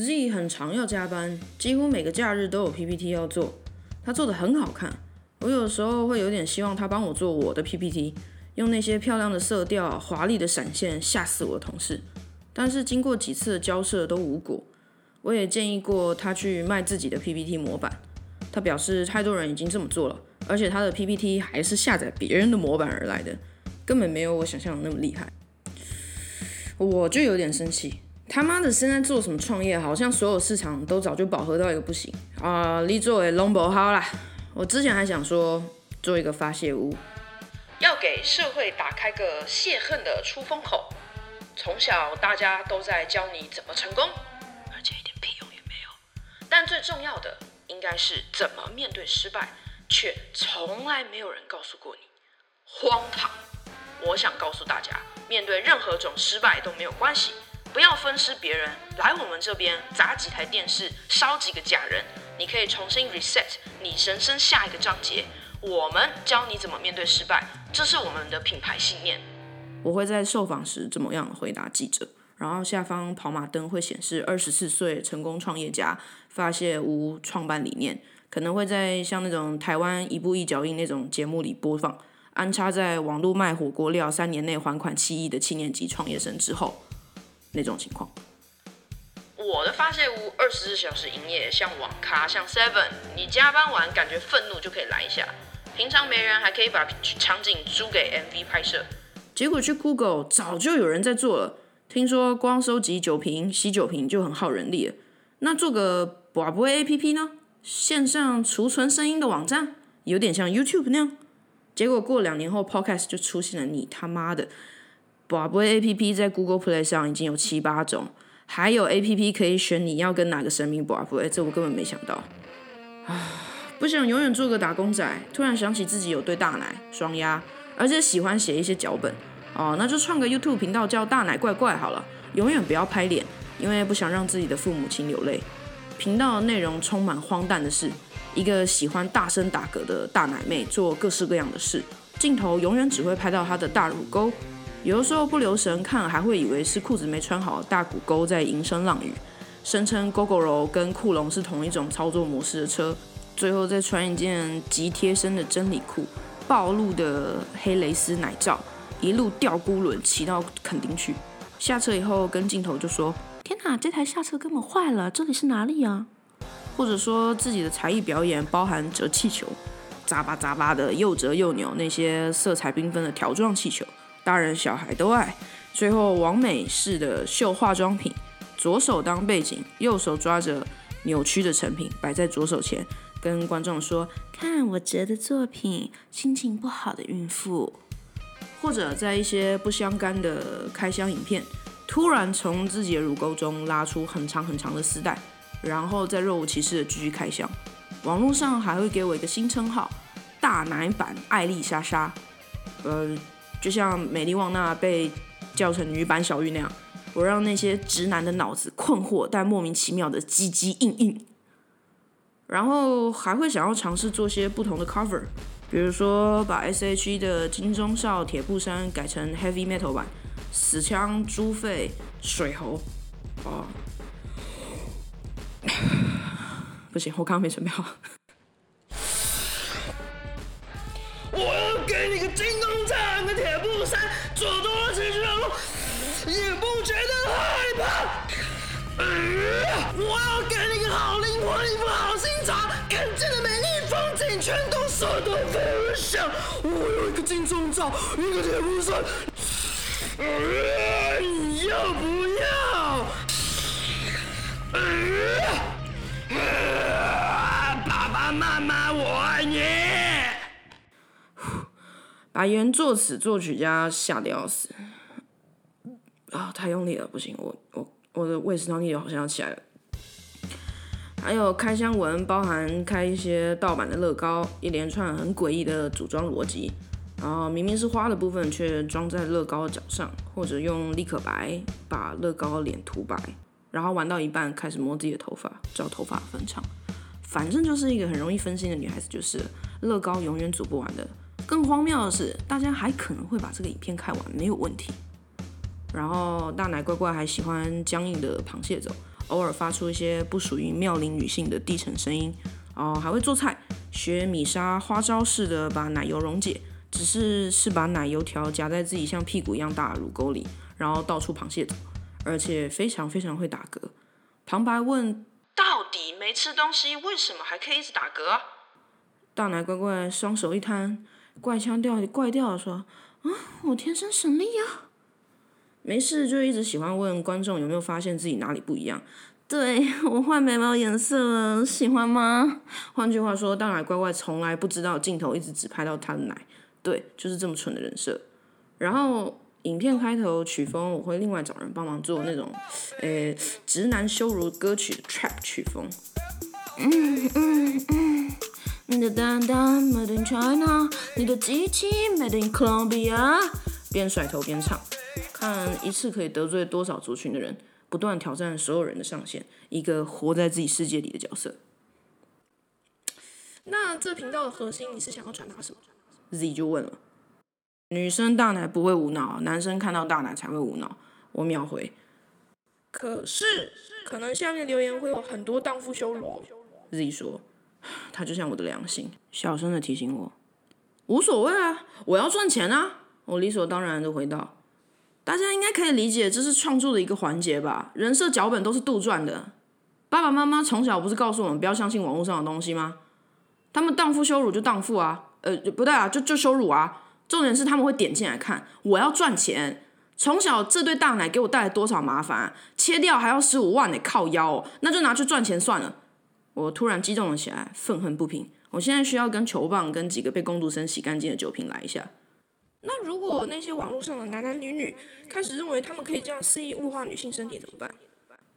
Z 很常要加班，几乎每个假日都有 PPT 要做。他做的很好看，我有时候会有点希望他帮我做我的 PPT，用那些漂亮的色调、华丽的闪现吓死我的同事。但是经过几次交涉都无果。我也建议过他去卖自己的 PPT 模板，他表示太多人已经这么做了，而且他的 PPT 还是下载别人的模板而来的，根本没有我想象的那么厉害。我就有点生气。他妈的，现在做什么创业？好像所有市场都早就饱和到一个不行啊！你作为龙博好啦，我之前还想说做一个发泄屋，要给社会打开个泄恨的出风口。从小大家都在教你怎么成功，而且一点屁用也没有。但最重要的应该是怎么面对失败，却从来没有人告诉过你。荒唐！我想告诉大家，面对任何种失败都没有关系。不要分尸别人，来我们这边砸几台电视，烧几个假人，你可以重新 reset 你人生下一个章节。我们教你怎么面对失败，这是我们的品牌信念。我会在受访时怎么样回答记者？然后下方跑马灯会显示二十四岁成功创业家发泄无创办理念，可能会在像那种台湾一步一脚印那种节目里播放，安插在网络卖火锅料三年内还款七亿的七年级创业生之后。那种情况，我的发泄屋二十四小时营业，像网咖，像 Seven，你加班完感觉愤怒就可以来一下。平常没人还可以把场景租给 MV 拍摄。结果去 Google 早就有人在做了，听说光收集酒瓶、洗酒瓶就很耗人力了。那做个宝贝 APP 呢？线上储存声音的网站，有点像 YouTube 那样。结果过两年后，Podcast 就出现了，你他妈的！宝贝 A P P 在 Google Play 上已经有七八种，还有 A P P 可以选你要跟哪个神明宝贝，这我根本没想到。啊，不想永远做个打工仔，突然想起自己有对大奶双鸭，而且喜欢写一些脚本，哦，那就创个 YouTube 频道叫大奶怪怪好了，永远不要拍脸，因为不想让自己的父母亲流泪。频道内容充满荒诞的事，一个喜欢大声打嗝的大奶妹做各式各样的事，镜头永远只会拍到她的大乳沟。有的时候不留神看，还会以为是裤子没穿好，大股沟在吟声浪语，声称 GoGoRo 跟酷龙是同一种操作模式的车，最后再穿一件极贴身的真理裤，暴露的黑蕾丝奶罩，一路吊孤轮骑到垦丁去，下车以后跟镜头就说：“天哪，这台下车根本坏了，这里是哪里啊？”或者说自己的才艺表演包含折气球，扎巴扎巴的又折又扭，那些色彩缤纷的条状气球。大人小孩都爱。最后，王美式的秀化妆品，左手当背景，右手抓着扭曲的成品，摆在左手前，跟观众说：“看我折的作品，心情不好的孕妇。”或者在一些不相干的开箱影片，突然从自己的乳沟中拉出很长很长的丝带，然后再若无其事的继续开箱。网络上还会给我一个新称号：大奶版艾丽莎莎。呃。就像美丽旺娜被叫成女版小玉那样，我让那些直男的脑子困惑但莫名其妙的唧唧硬硬，然后还会想要尝试做些不同的 cover，比如说把 S.H.E 的金钟罩铁布衫改成 heavy metal 版，死枪猪肺水猴，哦，不行，我刚刚没准备好。我要给你个金钟罩个铁布衫，走多了几十路也不觉得害怕。我要给你个好灵魂，一副好心肠，看见的美丽风景全都射断飞而下。我有一个金钟罩，一个铁布衫，你要不要？爸爸妈妈，我爱你。把原作词作曲家吓得要死啊！太用力了，不行，我我我的胃食道逆流好像要起来了。还有开箱文，包含开一些盗版的乐高，一连串很诡异的组装逻辑。然后明明是花的部分，却装在乐高的脚上，或者用立可白把乐高脸涂白，然后玩到一半开始摸自己的头发，找头发分场。反正就是一个很容易分心的女孩子，就是乐高永远组不完的。更荒谬的是，大家还可能会把这个影片看完，没有问题。然后大奶乖乖还喜欢僵硬的螃蟹走，偶尔发出一些不属于妙龄女性的低沉声音。哦，还会做菜，学米莎花招似的把奶油溶解，只是是把奶油条夹在自己像屁股一样大的乳沟里，然后到处螃蟹走，而且非常非常会打嗝。旁白问：到底没吃东西，为什么还可以一直打嗝？大奶乖乖双手一摊，怪腔调怪调的说：啊，我天生神力呀！没事就一直喜欢问观众有没有发现自己哪里不一样。对我换眉毛颜色了，喜欢吗？换句话说，大奶乖乖从来不知道镜头一直只拍到他的奶，对，就是这么蠢的人设。然后影片开头曲风我会另外找人帮忙做那种，诶，直男羞辱歌曲的 trap 曲风。嗯嗯嗯，你的蛋蛋 made in China，你的机器 made in Colombia，边甩头边唱，看一次可以得罪多少族群的人。不断挑战所有人的上限，一个活在自己世界里的角色。那这频道的核心，你是想要传达什么？Z 就问了。女生大奶不会无脑，男生看到大奶才会无脑。我秒回。可是，可能下面留言会有很多荡妇羞辱。Z 说，他就像我的良心，小声的提醒我，无所谓啊，我要赚钱啊。我理所当然的回道。大家应该可以理解，这是创作的一个环节吧？人设脚本都是杜撰的。爸爸妈妈从小不是告诉我们不要相信网络上的东西吗？他们荡妇羞辱就荡妇啊，呃，不对啊，就就羞辱啊。重点是他们会点进来看，我要赚钱。从小这对大奶给我带来多少麻烦？切掉还要十五万呢，靠腰，那就拿去赚钱算了。我突然激动了起来，愤恨不平。我现在需要跟球棒跟几个被工读生洗干净的酒瓶来一下。那如果那些网络上的男男女女开始认为他们可以这样肆意物化女性身体怎么办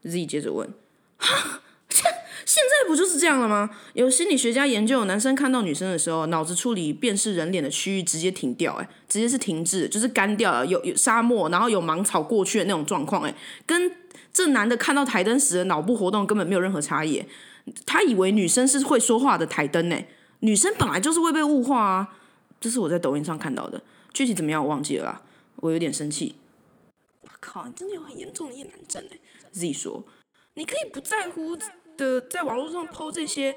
？Z 接着问：哈，现现在不就是这样了吗？有心理学家研究，男生看到女生的时候，脑子处理辨识人脸的区域直接停掉，哎，直接是停滞，就是干掉了，有有沙漠，然后有芒草过去的那种状况，哎，跟这男的看到台灯时的脑部活动根本没有任何差异。他以为女生是会说话的台灯，呢，女生本来就是会被物化啊，这是我在抖音上看到的。具体怎么样我忘记了啦，我有点生气。我靠，你真的有很严重的厌男症哎！Z 说，你可以不在乎的在网络上抛这些，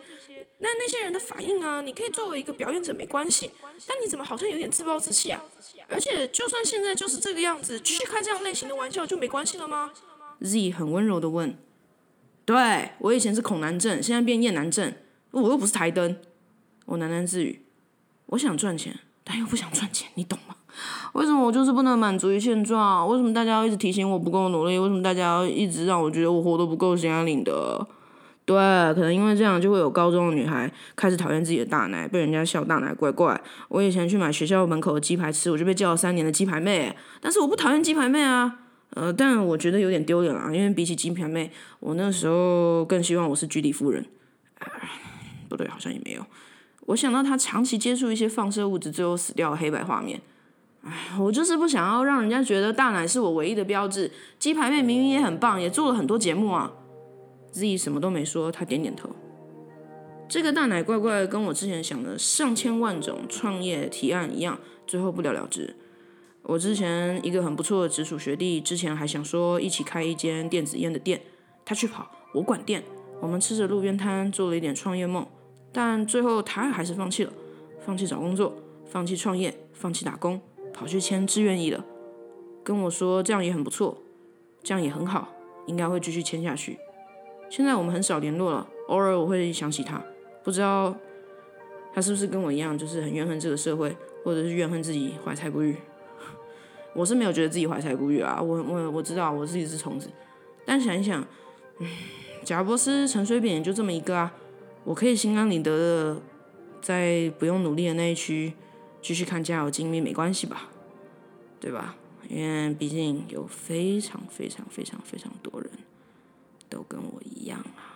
那那些人的反应啊，你可以作为一个表演者没关系。但你怎么好像有点自暴自弃啊？而且就算现在就是这个样子，继续开这样类型的玩笑就没关系了吗？Z 很温柔的问。对我以前是恐男症，现在变厌男症，我又不是台灯。我喃喃自语，我想赚钱。但又不想赚钱，你懂吗？为什么我就是不能满足于现状？为什么大家要一直提醒我不够努力？为什么大家要一直让我觉得我活得不够心安领的？对，可能因为这样，就会有高中的女孩开始讨厌自己的大奶，被人家笑大奶怪怪。我以前去买学校门口的鸡排吃，我就被叫了三年的鸡排妹。但是我不讨厌鸡排妹啊，呃，但我觉得有点丢脸啊，因为比起鸡排妹，我那时候更希望我是居里夫人。不对，好像也没有。我想到他长期接触一些放射物质，最后死掉的黑白画面。哎，我就是不想要让人家觉得大奶是我唯一的标志。鸡排妹明明也很棒，也做了很多节目啊。Z 什么都没说，他点点头。这个大奶怪怪跟我之前想的上千万种创业提案一样，最后不了了之。我之前一个很不错的直属学弟，之前还想说一起开一间电子烟的店，他去跑，我管店，我们吃着路边摊，做了一点创业梦。但最后他还是放弃了，放弃找工作，放弃创业，放弃打工，跑去签志愿役了。跟我说这样也很不错，这样也很好，应该会继续签下去。现在我们很少联络了，偶尔我会想起他，不知道他是不是跟我一样，就是很怨恨这个社会，或者是怨恨自己怀才不遇。我是没有觉得自己怀才不遇啊，我我我知道我自己是虫子，但想一想，嗯，贾博士、陈水扁就这么一个啊。我可以心安理得的在不用努力的那一区继续看《家有精密》，没关系吧？对吧？因为毕竟有非常非常非常非常多人都跟我一样啊。